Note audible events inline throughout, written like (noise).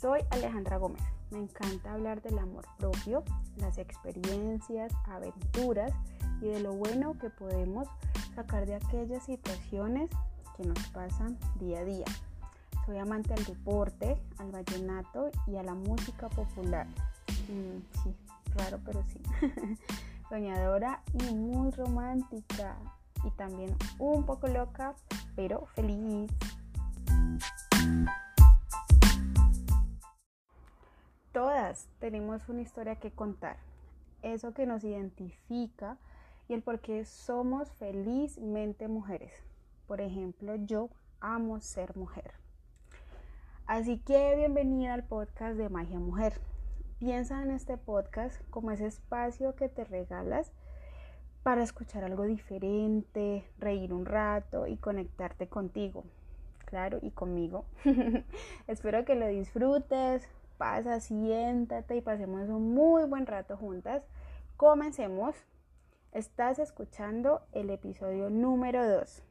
Soy Alejandra Gómez. Me encanta hablar del amor propio, las experiencias, aventuras y de lo bueno que podemos sacar de aquellas situaciones que nos pasan día a día. Soy amante al deporte, al vallenato y a la música popular. Mm, sí, raro, pero sí. (laughs) Soñadora y muy romántica. Y también un poco loca, pero feliz. Todas tenemos una historia que contar. Eso que nos identifica y el por qué somos felizmente mujeres. Por ejemplo, yo amo ser mujer. Así que bienvenida al podcast de Magia Mujer. Piensa en este podcast como ese espacio que te regalas para escuchar algo diferente, reír un rato y conectarte contigo, claro, y conmigo. (laughs) Espero que lo disfrutes, pasa, siéntate y pasemos un muy buen rato juntas. Comencemos. Estás escuchando el episodio número 2.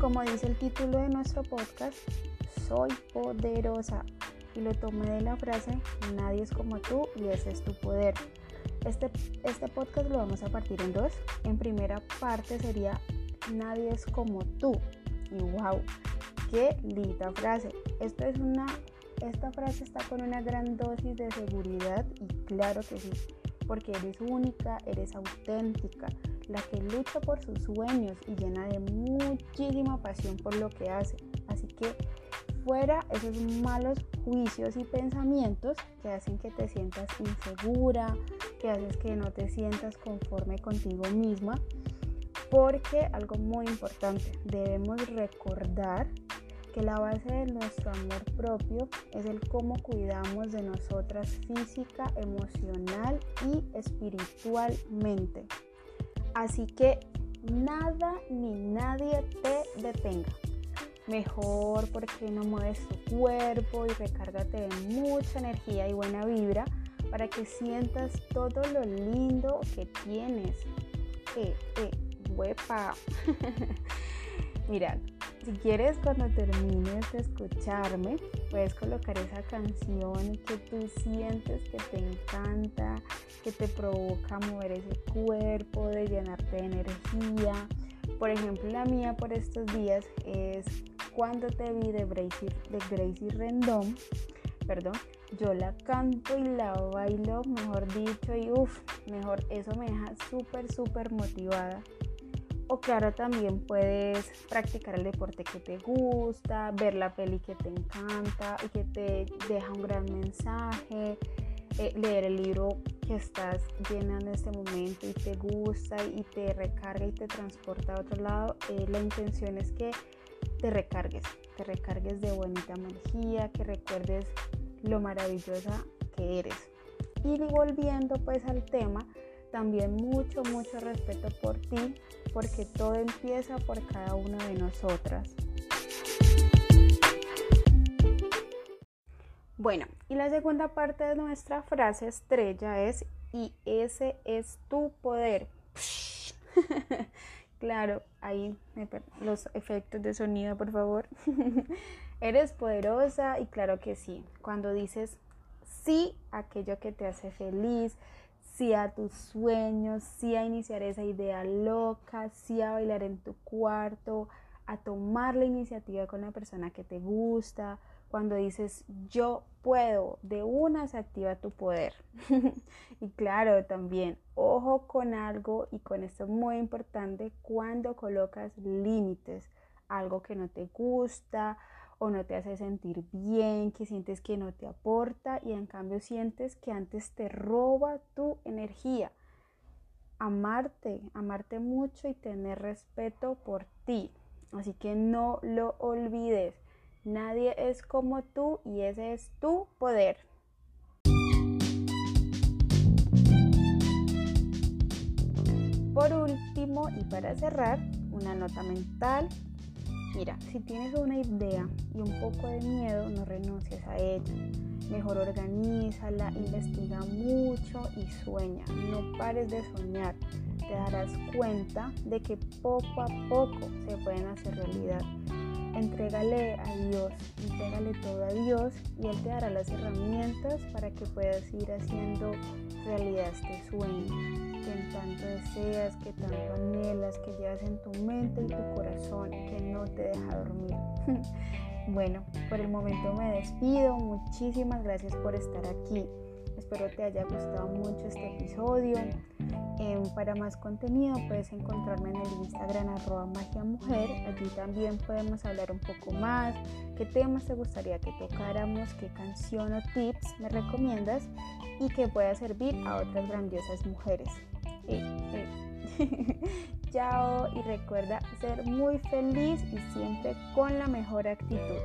Como dice el título de nuestro podcast, soy poderosa. Y lo tomé de la frase, nadie es como tú y ese es tu poder. Este, este podcast lo vamos a partir en dos. En primera parte sería, nadie es como tú. Y wow, qué linda frase. Esto es una, esta frase está con una gran dosis de seguridad y claro que sí, porque eres única, eres auténtica la que lucha por sus sueños y llena de muchísima pasión por lo que hace. Así que fuera esos malos juicios y pensamientos que hacen que te sientas insegura, que haces que no te sientas conforme contigo misma. Porque algo muy importante, debemos recordar que la base de nuestro amor propio es el cómo cuidamos de nosotras física, emocional y espiritualmente. Así que nada ni nadie te detenga. Mejor porque no mueves tu cuerpo y recárgate de mucha energía y buena vibra para que sientas todo lo lindo que tienes. Eh, eh, huepa. (laughs) Mira, si quieres cuando termines de escucharme, puedes colocar esa canción que tú sientes que te encanta, que te provoca mover ese cuerpo, de llenarte de energía. Por ejemplo, la mía por estos días es Cuando te vi de Gracie, de Gracie Rendón. Perdón, yo la canto y la bailo, mejor dicho, y uff, mejor, eso me deja súper, súper motivada. O claro, también puedes practicar el deporte que te gusta, ver la peli que te encanta y que te deja un gran mensaje, eh, leer el libro que estás llenando en este momento y te gusta y te recarga y te transporta a otro lado. Eh, la intención es que te recargues, te recargues de bonita energía, que recuerdes lo maravillosa que eres. Y volviendo pues al tema, también mucho, mucho respeto por ti, porque todo empieza por cada una de nosotras. Bueno, y la segunda parte de nuestra frase estrella es, y ese es tu poder. (laughs) claro, ahí los efectos de sonido, por favor. (laughs) Eres poderosa y claro que sí. Cuando dices sí aquello que te hace feliz, sí a tus sueños, sí a iniciar esa idea loca, sí a bailar en tu cuarto, a tomar la iniciativa con la persona que te gusta. Cuando dices yo puedo, de una se activa tu poder. (laughs) y claro, también, ojo con algo y con esto es muy importante, cuando colocas límites, algo que no te gusta, o no te hace sentir bien, que sientes que no te aporta y en cambio sientes que antes te roba tu energía. Amarte, amarte mucho y tener respeto por ti. Así que no lo olvides. Nadie es como tú y ese es tu poder. Por último y para cerrar, una nota mental Mira, si tienes una idea y un poco de miedo, no renuncies a ella. Mejor organízala, investiga mucho y sueña. No pares de soñar. Te darás cuenta de que poco a poco se pueden hacer realidad. Entrégale a Dios, entrégale todo a Dios y Él te dará las herramientas para que puedas ir haciendo realidad este sueño que tanto deseas, que tanto anhelas, que llevas en tu mente y tu corazón, que no te deja dormir. (laughs) bueno, por el momento me despido. Muchísimas gracias por estar aquí. Espero te haya gustado mucho este episodio. Em, para más contenido puedes encontrarme en el Instagram arroba magia mujer. Allí también podemos hablar un poco más. ¿Qué temas te gustaría que tocáramos? ¿Qué canción o tips me recomiendas? Y que pueda servir a otras grandiosas mujeres. Eh, eh. (laughs) Chao y recuerda ser muy feliz y siempre con la mejor actitud.